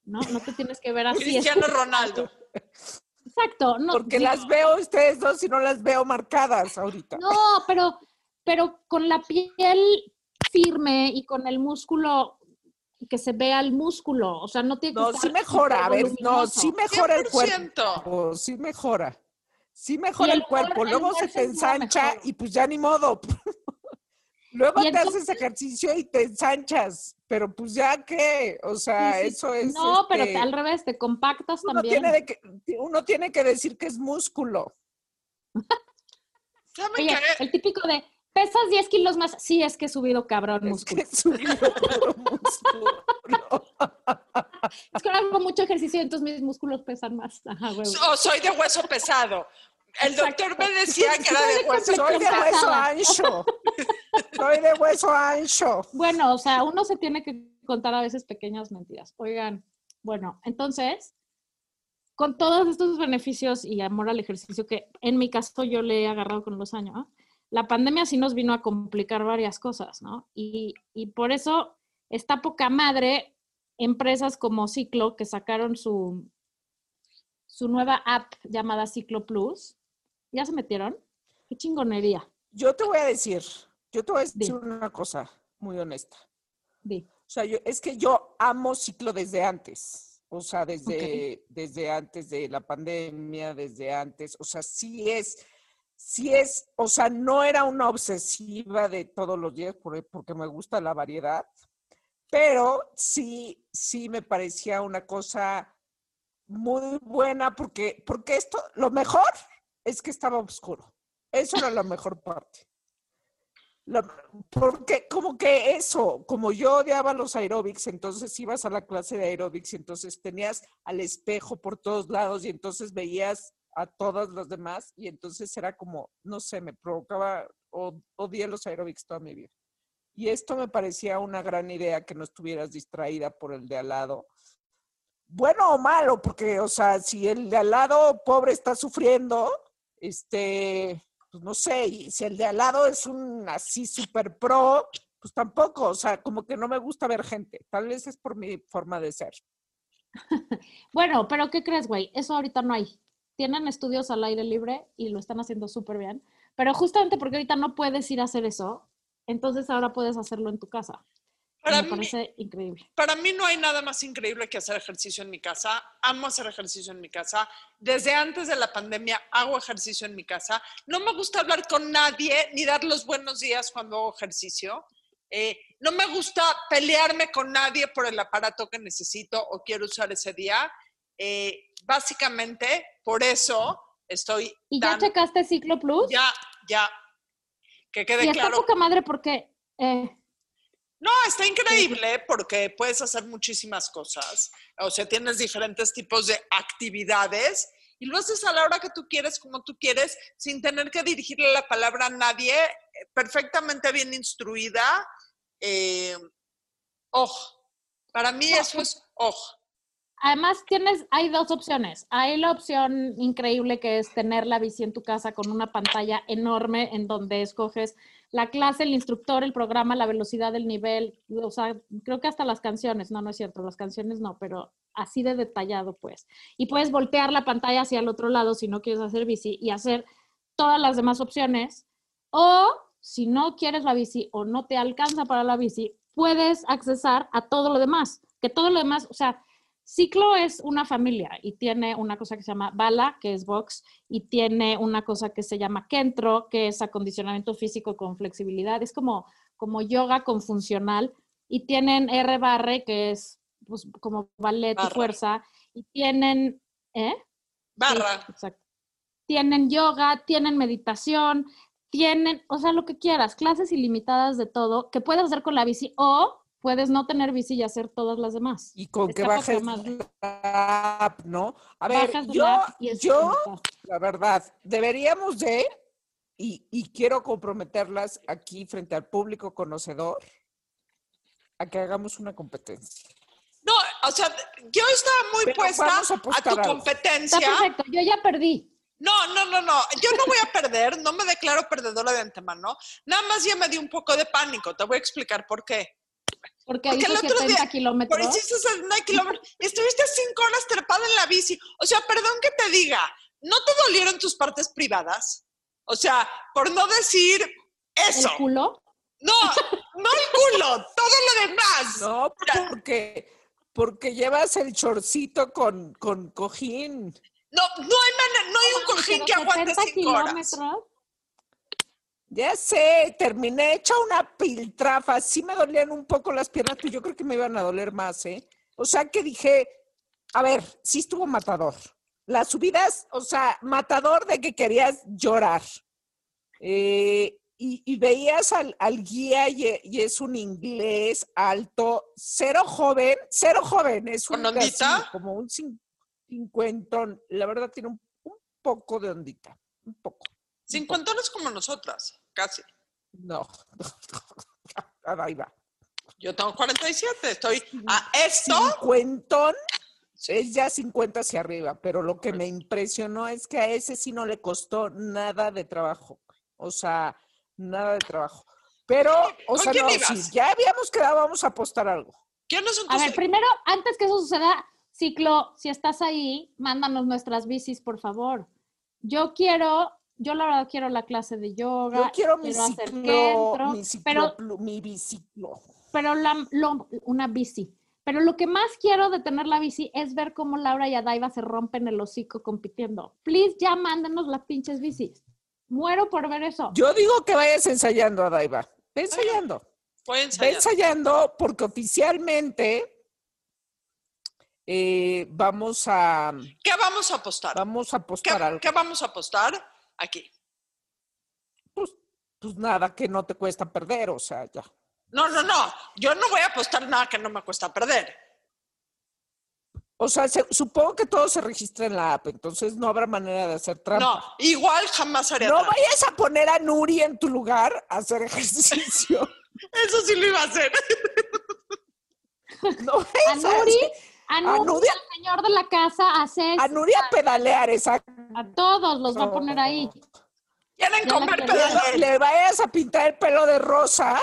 [SPEAKER 5] no, no te tienes que ver así.
[SPEAKER 4] Cristiano Ronaldo.
[SPEAKER 5] Exacto.
[SPEAKER 3] No, Porque las veo ustedes dos y no las veo marcadas ahorita.
[SPEAKER 5] No, pero, pero con la piel firme y con el músculo que se vea el músculo, o sea, no tiene que
[SPEAKER 3] No, sí mejora, a ver, no, sí mejora el cuerpo, sí mejora. Sí mejora el, cuerpo, luego se te ensancha y pues ya ni modo. Luego te haces ejercicio y te ensanchas pero pues ya que, o sea, eso es...
[SPEAKER 5] No, pero este, al revés, te compactas también.
[SPEAKER 3] Tiene que, uno tiene que decir que es músculo.
[SPEAKER 5] Oye, el típico de, pesas 10 kilos más, sí, es que he subido cabrón músculo.
[SPEAKER 3] Que he subido músculo.
[SPEAKER 5] Es que ahora hago mucho ejercicio, entonces mis músculos pesan más. Ajá.
[SPEAKER 4] O soy de hueso pesado. El doctor me decía que era de hueso
[SPEAKER 3] Soy de hueso ancho. Soy de hueso ancho.
[SPEAKER 5] Bueno, o sea, uno se tiene que contar a veces pequeñas mentiras. Oigan, bueno, entonces, con todos estos beneficios y amor al ejercicio que en mi caso yo le he agarrado con los años, la pandemia sí nos vino a complicar varias cosas, ¿no? Y, y por eso está poca madre empresas como Ciclo que sacaron su, su nueva app llamada Ciclo Plus. ¿Ya se metieron? Qué chingonería.
[SPEAKER 3] Yo te voy a decir, yo te voy a decir
[SPEAKER 5] Di.
[SPEAKER 3] una cosa muy honesta.
[SPEAKER 5] Di.
[SPEAKER 3] O sea, yo, es que yo amo ciclo desde antes. O sea, desde, desde antes de la pandemia, desde antes. O sea, sí es, sí es, o sea, no era una obsesiva de todos los días por- porque me gusta la variedad, pero sí, sí me parecía una cosa muy buena porque, porque esto, lo mejor es que estaba oscuro. Eso era la mejor parte. Porque como que eso, como yo odiaba los aeróbics, entonces ibas a la clase de aeróbics y entonces tenías al espejo por todos lados y entonces veías a todas las demás y entonces era como, no sé, me provocaba, o- odié los aeróbics toda mi vida. Y esto me parecía una gran idea que no estuvieras distraída por el de al lado. Bueno o malo, porque, o sea, si el de al lado pobre está sufriendo, este, pues no sé, y si el de al lado es un así super pro, pues tampoco, o sea, como que no me gusta ver gente. Tal vez es por mi forma de ser.
[SPEAKER 5] Bueno, pero ¿qué crees, güey? Eso ahorita no hay. Tienen estudios al aire libre y lo están haciendo súper bien. Pero justamente porque ahorita no puedes ir a hacer eso, entonces ahora puedes hacerlo en tu casa.
[SPEAKER 4] Para
[SPEAKER 5] me
[SPEAKER 4] mí,
[SPEAKER 5] parece increíble.
[SPEAKER 4] para mí no hay nada más increíble que hacer ejercicio en mi casa. Amo hacer ejercicio en mi casa. Desde antes de la pandemia hago ejercicio en mi casa. No me gusta hablar con nadie ni dar los buenos días cuando hago ejercicio. Eh, no me gusta pelearme con nadie por el aparato que necesito o quiero usar ese día. Eh, básicamente, por eso estoy
[SPEAKER 5] ¿Y ya
[SPEAKER 4] tan-
[SPEAKER 5] checaste Ciclo Plus?
[SPEAKER 4] ya, ya. Que quede
[SPEAKER 5] y está
[SPEAKER 4] claro.
[SPEAKER 5] poca madre porque eh,
[SPEAKER 4] No, está increíble porque puedes hacer muchísimas cosas. O sea, tienes diferentes tipos de actividades y lo haces a la hora que tú quieres, como tú quieres, sin tener que dirigirle la palabra a nadie, eh, perfectamente bien instruida. Eh, ojo, para mí eso es ojo.
[SPEAKER 5] Además tienes, hay dos opciones. Hay la opción increíble que es tener la bici en tu casa con una pantalla enorme en donde escoges la clase, el instructor, el programa, la velocidad, el nivel, o sea, creo que hasta las canciones, no, no es cierto, las canciones no, pero así de detallado pues. Y puedes voltear la pantalla hacia el otro lado si no quieres hacer bici y hacer todas las demás opciones. O si no quieres la bici o no te alcanza para la bici, puedes accesar a todo lo demás, que todo lo demás, o sea, Ciclo es una familia y tiene una cosa que se llama Bala, que es box, y tiene una cosa que se llama Kentro, que es acondicionamiento físico con flexibilidad. Es como, como yoga con funcional. Y tienen R barre, que es pues, como ballet
[SPEAKER 4] Barra.
[SPEAKER 5] y fuerza. Y tienen, ¿eh? Sí,
[SPEAKER 4] Barra.
[SPEAKER 5] exacto. Tienen yoga, tienen meditación, tienen, o sea, lo que quieras, clases ilimitadas de todo que puedes hacer con la bici o puedes no tener bici y hacer todas las demás.
[SPEAKER 3] Y con que
[SPEAKER 5] Está
[SPEAKER 3] bajes la app, ¿no? A ver,
[SPEAKER 5] Bajas
[SPEAKER 3] yo,
[SPEAKER 5] la
[SPEAKER 3] yo, la verdad, deberíamos de, y, y quiero comprometerlas aquí frente al público conocedor, a que hagamos una competencia.
[SPEAKER 4] No, o sea, yo estaba muy
[SPEAKER 3] Pero
[SPEAKER 4] puesta
[SPEAKER 3] a
[SPEAKER 4] a, tu
[SPEAKER 3] algo.
[SPEAKER 5] Está
[SPEAKER 4] competencia.
[SPEAKER 5] perfecto, yo ya perdí.
[SPEAKER 4] No, no, no, no. Yo no voy a perder, no me declaro perdedora de antemano. Nada más ya me dio un poco de pánico. Te voy a explicar por qué.
[SPEAKER 5] Porque,
[SPEAKER 4] Porque el
[SPEAKER 5] hizo
[SPEAKER 4] otro
[SPEAKER 5] 70
[SPEAKER 4] día, Por
[SPEAKER 5] kilómetros.
[SPEAKER 4] hiciste 70 kilómetros. Estuviste cinco horas trepada en la bici. O sea, perdón que te diga, ¿no te dolieron tus partes privadas? O sea, por no decir eso.
[SPEAKER 5] El culo.
[SPEAKER 4] No, no el culo, todo lo demás.
[SPEAKER 3] No, porque, porque llevas el chorcito con, con cojín.
[SPEAKER 4] No, no hay, manera- no hay un cojín que aguante
[SPEAKER 5] 70
[SPEAKER 4] cinco horas.
[SPEAKER 3] Ya sé, terminé hecha una piltrafa. Sí me dolían un poco las piernas, pero yo creo que me iban a doler más, ¿eh? O sea que dije, a ver, sí estuvo matador. Las subidas, o sea, matador de que querías llorar. Eh, y, y veías al, al guía y, e- y es un inglés alto, cero joven, cero joven, es un así, como un cin- cincuentón. La verdad tiene un, un poco de ondita, un poco.
[SPEAKER 4] Cincuentones como nosotras, casi.
[SPEAKER 3] No, ahí va.
[SPEAKER 4] Yo tengo 47, estoy a esto.
[SPEAKER 3] Cincuentón es ya 50 hacia arriba, pero lo que me impresionó es que a ese sí no le costó nada de trabajo. O sea, nada de trabajo. Pero, o
[SPEAKER 4] ¿Con
[SPEAKER 3] sea,
[SPEAKER 4] quién
[SPEAKER 3] no, si ya habíamos quedado, vamos a apostar algo.
[SPEAKER 4] ¿Quiénes son
[SPEAKER 5] A ver, primero, antes que eso suceda, Ciclo, si estás ahí, mándanos nuestras bicis, por favor. Yo quiero, yo la verdad quiero la clase de yoga.
[SPEAKER 3] Yo quiero mi
[SPEAKER 5] hacer
[SPEAKER 3] ciclo,
[SPEAKER 5] Kentro,
[SPEAKER 3] mi ciclo,
[SPEAKER 5] pero,
[SPEAKER 3] plu- mi biciclo.
[SPEAKER 5] pero la, lo- una bici. Pero lo que más quiero de tener la bici es ver cómo Laura y Adaiva se rompen el hocico compitiendo. Please, ya mándenos las pinches bicis. Muero por ver eso.
[SPEAKER 3] Yo digo que vayas ensayando, Adaiva. Ve ensayando.
[SPEAKER 4] Voy a
[SPEAKER 3] Ve ensayando porque oficialmente eh, vamos a
[SPEAKER 4] ¿Qué vamos a apostar?
[SPEAKER 3] vamos a
[SPEAKER 4] ¿Qué,
[SPEAKER 3] apostar algo.
[SPEAKER 4] qué vamos a apostar? Aquí.
[SPEAKER 3] Pues, pues nada que no te cuesta perder, o sea, ya.
[SPEAKER 4] No, no, no. Yo no voy a apostar nada que no me cuesta perder.
[SPEAKER 3] O sea, se- supongo que todo se registra en la app, entonces no habrá manera de hacer trampa.
[SPEAKER 4] No, igual jamás haría
[SPEAKER 3] No
[SPEAKER 4] trampa.
[SPEAKER 3] vayas a poner a Nuri en tu lugar a hacer ejercicio.
[SPEAKER 4] Eso sí lo iba a hacer.
[SPEAKER 3] No
[SPEAKER 5] A
[SPEAKER 3] vayas a,
[SPEAKER 5] Nuri, a al señor de la casa, a Cés,
[SPEAKER 3] a pedalear, exacto.
[SPEAKER 5] a todos los va a poner ahí.
[SPEAKER 4] Quieren comer
[SPEAKER 5] quería.
[SPEAKER 3] Le vayas a pintar el pelo de rosa,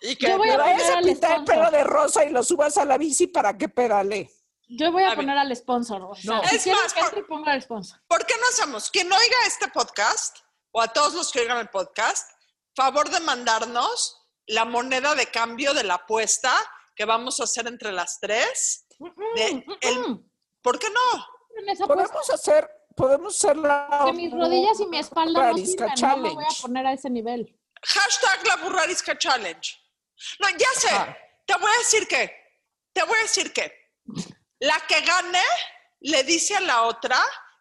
[SPEAKER 4] Y que
[SPEAKER 5] Yo voy
[SPEAKER 3] le
[SPEAKER 5] a
[SPEAKER 3] vayas a pintar el pelo de rosa y lo subas a la bici para que pedale.
[SPEAKER 5] Yo voy a,
[SPEAKER 4] A ver.
[SPEAKER 5] poner al sponsor. O sea,
[SPEAKER 3] No.
[SPEAKER 5] si
[SPEAKER 4] Es más,
[SPEAKER 5] que
[SPEAKER 4] por-
[SPEAKER 5] ponga al sponsor.
[SPEAKER 4] ¿Por qué no hacemos? Quien oiga este podcast, o a todos los que oigan el podcast, favor de mandarnos la moneda de cambio de la apuesta que vamos a hacer entre las tres. De el- ¿Por qué no?
[SPEAKER 3] Podemos hacer, podemos hacer la
[SPEAKER 5] que mis rodillas y mi espalda no sirven, no me voy a
[SPEAKER 3] Challenge.
[SPEAKER 5] poner a ese nivel.
[SPEAKER 4] Hashtag la burrarisca challenge. No, ya sé. Te voy a decir que, te voy a decir que la que gane le dice a la otra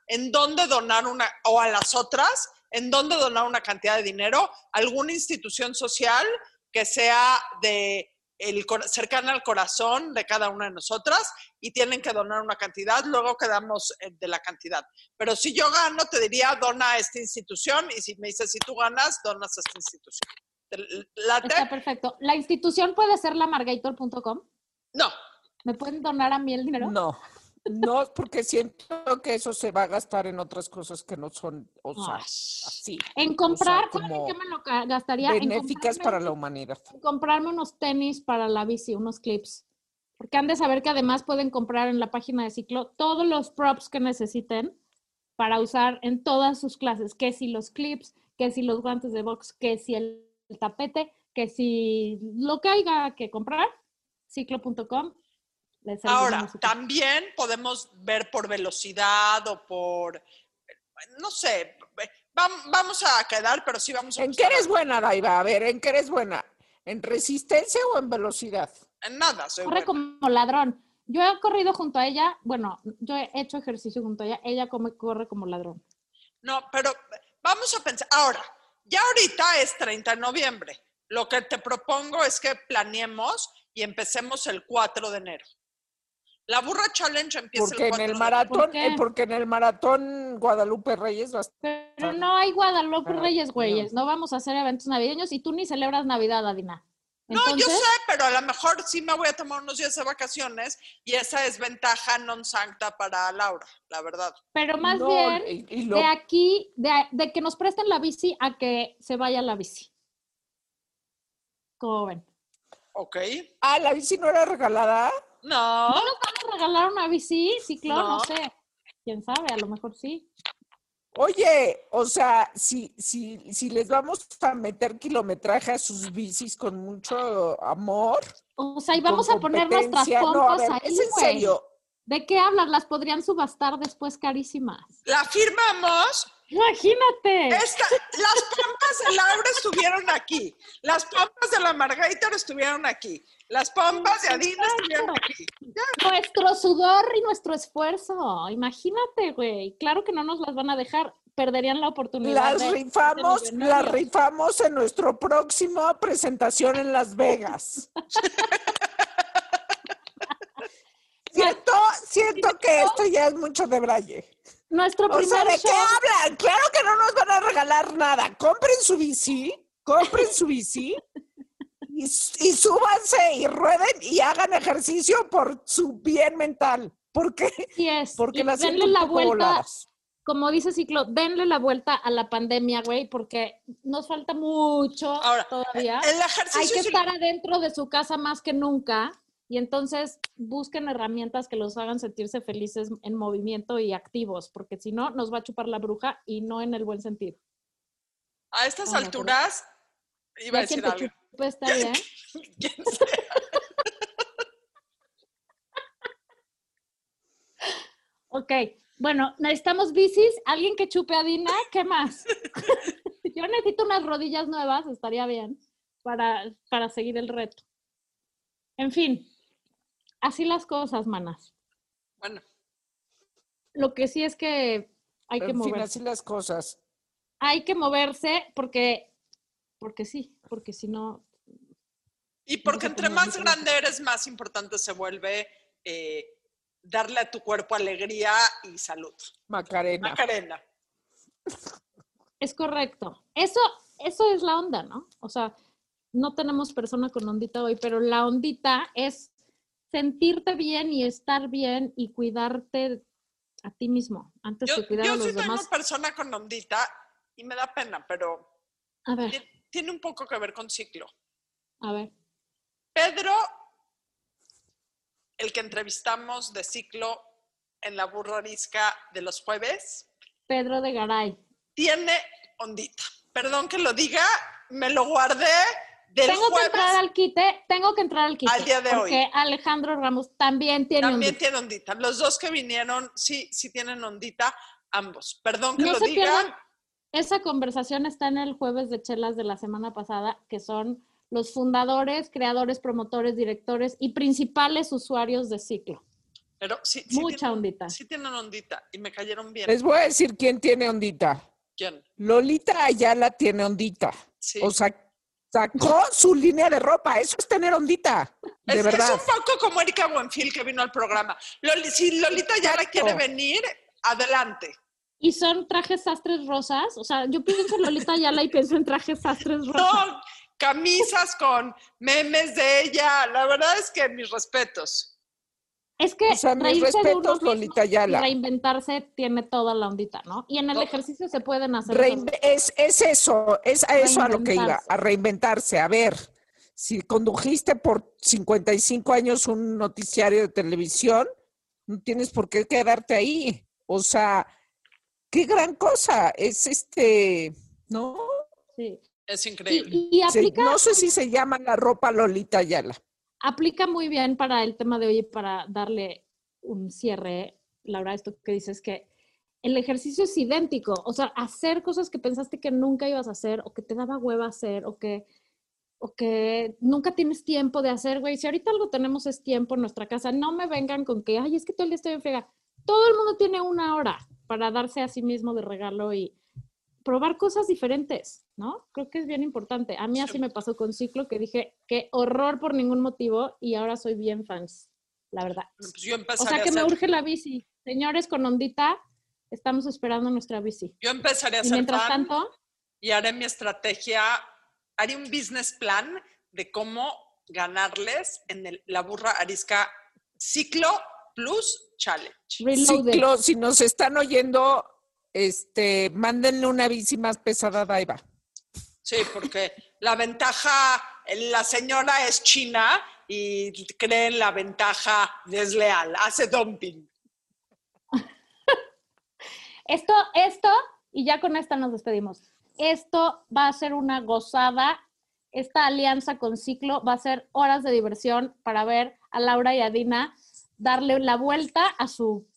[SPEAKER 4] en dónde donar una, o a las otras, en dónde donar una cantidad de dinero, a alguna institución social que sea de el, cercana al corazón de cada una de nosotras y tienen que donar una cantidad, luego quedamos eh, de la cantidad. Pero si yo gano, te diría, dona a esta institución y si me dices, si tú ganas, donas a esta institución.
[SPEAKER 5] Está perfecto. La institución puede ser lamargator.com.
[SPEAKER 4] No,
[SPEAKER 5] ¿Me pueden donar a mí el dinero?
[SPEAKER 3] No, no, porque siento que eso se va a gastar en otras cosas que no son, o sea, así.
[SPEAKER 5] En comprar,
[SPEAKER 3] como
[SPEAKER 5] ¿saben qué me lo gastaría? En
[SPEAKER 3] Benéficas para la humanidad.
[SPEAKER 5] en comprarme unos tenis para la bici, unos clips. Porque han de saber que además pueden comprar en la página de ciclo todos los props que necesiten para usar en todas sus clases. Que si los clips, que si los guantes de box, que si el, el tapete, que si lo que haya que comprar, ciclo.com.
[SPEAKER 4] Ahora, también podemos ver por velocidad o por, no sé, vam- vamos a quedar, pero sí vamos a...
[SPEAKER 3] ¿En qué eres buena, Daiva? A ver, ¿en qué eres buena? ¿En resistencia o en velocidad?
[SPEAKER 4] En nada, soy
[SPEAKER 5] corre
[SPEAKER 4] buena.
[SPEAKER 5] como ladrón. Yo he corrido junto a ella, bueno, yo he hecho ejercicio junto a ella, ella come, corre como ladrón.
[SPEAKER 4] No, pero vamos a pensar, ahora, ya ahorita es 30 de noviembre. Lo que te propongo es que planeemos y empecemos el 4 de enero. La burra challenge empieza
[SPEAKER 3] Porque
[SPEAKER 4] el
[SPEAKER 3] en
[SPEAKER 4] 4
[SPEAKER 3] el maratón, eh, porque en el maratón Guadalupe Reyes va a estar-
[SPEAKER 5] Pero no hay Guadalupe
[SPEAKER 3] Pero,
[SPEAKER 5] Reyes, güeyes. No vamos a hacer eventos navideños y tú ni celebras Navidad, Adina.
[SPEAKER 4] No, yo sé, pero a lo mejor sí me voy a tomar unos días de vacaciones y esa es ventaja non sancta para Laura, la verdad.
[SPEAKER 5] pero más
[SPEAKER 3] No,
[SPEAKER 5] bien
[SPEAKER 3] y- y lo-
[SPEAKER 5] de aquí, de, de que nos presten la bici a que se vaya la bici. ¿Cómo ven?
[SPEAKER 4] ¿Ok?
[SPEAKER 3] Ah, la bici no era regalada.
[SPEAKER 4] No.
[SPEAKER 5] ¿Van a regalar una bici? Ciclón, no.
[SPEAKER 4] No.
[SPEAKER 5] sé. ¿Quién sabe? A lo mejor sí.
[SPEAKER 3] Oye, o sea, si, si, si les vamos a meter kilometraje a sus bicis con mucho amor.
[SPEAKER 5] O sea, y vamos a poner nuestras
[SPEAKER 3] competencia- no, a
[SPEAKER 5] pompas
[SPEAKER 3] ver,
[SPEAKER 5] ahí,
[SPEAKER 3] Es en serio.
[SPEAKER 5] ¿De qué hablas? Las podrían subastar después carísimas.
[SPEAKER 4] La firmamos.
[SPEAKER 5] Imagínate.
[SPEAKER 4] Esta, las pompas de Laura estuvieron aquí. Las pompas de la Margator estuvieron aquí. Las pompas de Adina estuvieron aquí.
[SPEAKER 5] Nuestro sudor y nuestro esfuerzo. Imagínate, güey. Claro que no nos las van a dejar. perderían la oportunidad.
[SPEAKER 3] Las
[SPEAKER 5] de-
[SPEAKER 3] rifamos,
[SPEAKER 5] de
[SPEAKER 3] las rifamos en nuestro próximo presentación en Las Vegas. siento, siento que esto ya es mucho de braille.
[SPEAKER 5] Nuestro
[SPEAKER 3] O
[SPEAKER 5] primer
[SPEAKER 3] sea, ¿de
[SPEAKER 5] show,
[SPEAKER 3] qué hablan? Claro que no nos van a regalar nada. Compren su bici, compren su bici y, y súbanse y rueden y hagan ejercicio por su bien mental. ¿Por qué?
[SPEAKER 5] sí es.
[SPEAKER 3] Porque
[SPEAKER 5] y
[SPEAKER 3] las
[SPEAKER 5] denle la vuelta,
[SPEAKER 3] voladas.
[SPEAKER 5] como dice Ciclo, denle la vuelta a la pandemia, güey, porque nos falta mucho
[SPEAKER 4] Ahora,
[SPEAKER 5] todavía.
[SPEAKER 4] El
[SPEAKER 5] Hay
[SPEAKER 4] ejercicio
[SPEAKER 5] que
[SPEAKER 4] es-
[SPEAKER 5] estar adentro de su casa más que nunca y entonces busquen herramientas que los hagan sentirse felices en movimiento y activos, porque si no, nos va a chupar la bruja y no en el buen sentido.
[SPEAKER 4] a estas
[SPEAKER 5] Bueno,
[SPEAKER 4] alturas, iba a decir algo.
[SPEAKER 5] chupe está bien.
[SPEAKER 4] ¿Quién sea?
[SPEAKER 5] Ok, bueno, necesitamos bicis, alguien que chupe a Dina, ¿qué más? Yo necesito unas rodillas nuevas, estaría bien, para, para seguir el reto. En fin, así las cosas, manas.
[SPEAKER 4] Bueno,
[SPEAKER 5] Lo que sí es que hay que
[SPEAKER 3] En fin,
[SPEAKER 5] moverse.
[SPEAKER 3] así las cosas.
[SPEAKER 5] Hay que moverse porque, porque sí, porque si no,
[SPEAKER 4] y porque entre más grande eres, más importante se vuelve eh, darle a tu cuerpo alegría y salud.
[SPEAKER 3] Macarena.
[SPEAKER 4] Macarena.
[SPEAKER 5] es correcto. Eso, eso es la onda, ¿no? O sea, no tenemos persona con ondita hoy, pero la ondita es sentirte bien y estar bien y cuidarte a ti mismo antes
[SPEAKER 4] Yo,
[SPEAKER 5] que cuidar
[SPEAKER 4] yo
[SPEAKER 5] a los
[SPEAKER 4] sí
[SPEAKER 5] demás.
[SPEAKER 4] una persona con ondita y me da pena, pero
[SPEAKER 5] A ver,
[SPEAKER 4] ti- tiene un poco que ver con ciclo.
[SPEAKER 5] a ver.
[SPEAKER 4] Pedro, el que entrevistamos de ciclo en la burrarisca de los jueves,
[SPEAKER 5] Pedro de Garay.
[SPEAKER 4] tiene ondita. Perdón que lo diga, me lo guardé del
[SPEAKER 5] Tengo que entrar al quite, tengo que entrar al quite.
[SPEAKER 4] Al día de hoy.
[SPEAKER 5] Alejandro Ramos también tiene
[SPEAKER 4] También
[SPEAKER 5] ondita.
[SPEAKER 4] tiene ondita. Los dos que vinieron, sí, sí tienen ondita, ambos. Perdón que
[SPEAKER 5] No
[SPEAKER 4] lo
[SPEAKER 5] se
[SPEAKER 4] diga.
[SPEAKER 5] pierdan, esa conversación está en el jueves de chelas de la semana pasada, que son los fundadores, creadores, promotores, directores y principales usuarios de ciclo.
[SPEAKER 4] Pero sí, sí
[SPEAKER 5] Mucha
[SPEAKER 4] tienen-
[SPEAKER 5] ondita.
[SPEAKER 4] Sí tienen ondita y me cayeron bien.
[SPEAKER 3] Les voy a decir quién tiene ondita.
[SPEAKER 4] ¿Quién?
[SPEAKER 3] Lolita Ayala tiene ondita.
[SPEAKER 4] Sí.
[SPEAKER 3] O sea, sacó su línea de ropa. Eso es tener ondita. De
[SPEAKER 4] es, es
[SPEAKER 3] verdad.
[SPEAKER 4] un poco como Erika Buenfil que vino al programa. Loli- si Lolita ya la quiere venir, adelante.
[SPEAKER 5] Y son trajes sastres rosas. O sea, yo pienso en Lolita Ayala y pienso en trajes sastres rosas.
[SPEAKER 4] No, camisas con memes de ella. La verdad es que mis respetos.
[SPEAKER 5] Es que
[SPEAKER 3] O sea, mis respetos, Lolita
[SPEAKER 5] reinventarse tiene toda la ondita, ¿no? Y en el
[SPEAKER 4] No.
[SPEAKER 5] ejercicio se pueden hacer
[SPEAKER 3] Reinve- es, es eso, es a eso a lo que iba, a reinventarse. A ver, si condujiste por 55 años un noticiario de televisión, no tienes por qué quedarte ahí. O sea, qué gran cosa. Es este, ¿no?
[SPEAKER 5] Sí.
[SPEAKER 4] Es increíble.
[SPEAKER 5] y
[SPEAKER 3] Se-
[SPEAKER 5] aplica,
[SPEAKER 3] no sé si se llama la ropa Lolita Ayala.
[SPEAKER 5] Aplica muy bien para el tema de hoy para darle un cierre, Laura, esto que dices que el ejercicio es idéntico, o sea, hacer cosas que pensaste que nunca ibas a hacer o que te daba hueva hacer o que, o que nunca tienes tiempo de hacer, güey. Si ahorita algo tenemos es tiempo en nuestra casa, no me vengan con que, ay, es que todo el día estoy en frega. Todo el mundo tiene una hora para darse a sí mismo de regalo y probar cosas diferentes, ¿no? Creo que es bien importante. A mí así me pasó con Ciclo, que dije, qué horror por ningún motivo y ahora soy bien fans, la verdad.
[SPEAKER 4] Pues yo
[SPEAKER 5] O sea que
[SPEAKER 4] a
[SPEAKER 5] me
[SPEAKER 4] hacer,
[SPEAKER 5] urge la bici. Señores, con ondita, estamos esperando nuestra bici.
[SPEAKER 4] yo empezaría a
[SPEAKER 5] Y
[SPEAKER 4] ser
[SPEAKER 5] mientras
[SPEAKER 4] fan
[SPEAKER 5] tanto,
[SPEAKER 4] y haré mi estrategia, haré un business plan de cómo ganarles en el, la burra arisca ciclo plus challenge.
[SPEAKER 5] reloaded.
[SPEAKER 3] Ciclo, si nos están oyendo, este, mándenle una bici más pesada a Daiva.
[SPEAKER 4] Sí, porque la ventaja, la señora es china y cree en la ventaja desleal, hace dumping.
[SPEAKER 5] Esto, esto, y ya con esta nos despedimos. Esto va a ser una gozada. Esta alianza con Ciclo va a ser horas de diversión para ver a Laura y a Dina darle la vuelta a su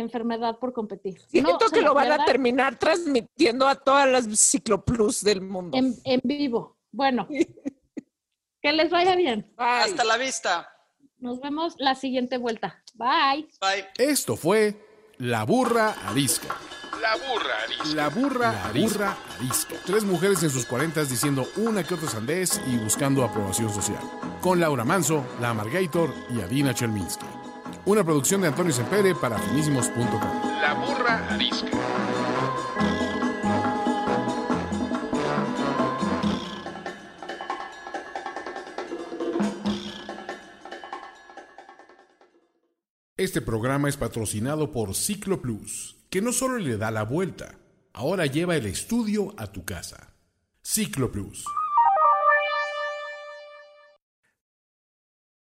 [SPEAKER 5] enfermedad por competir.
[SPEAKER 3] Siento
[SPEAKER 5] No
[SPEAKER 3] que lo van a terminar transmitiendo a todas las Cicloplus del mundo.
[SPEAKER 5] en, en vivo. Bueno, que les vaya bien.
[SPEAKER 3] Bye.
[SPEAKER 4] Hasta la vista.
[SPEAKER 5] Nos vemos la siguiente vuelta. Bye.
[SPEAKER 4] Bye.
[SPEAKER 1] Esto fue La Burra Arisca.
[SPEAKER 2] La burra arisca.
[SPEAKER 1] La burra, arisca. arisca. Tres mujeres en sus cuarentas diciendo una que otra sandez y buscando aprobación social. Con Laura Manso, La Amargator y Adina Chelminsky. Una producción de Antonio Sempere para finísimos.com.
[SPEAKER 2] La burra arisca.
[SPEAKER 1] Este programa es patrocinado por Ciclo Plus, que no solo le da la vuelta, ahora lleva el estudio a tu casa. Ciclo Plus.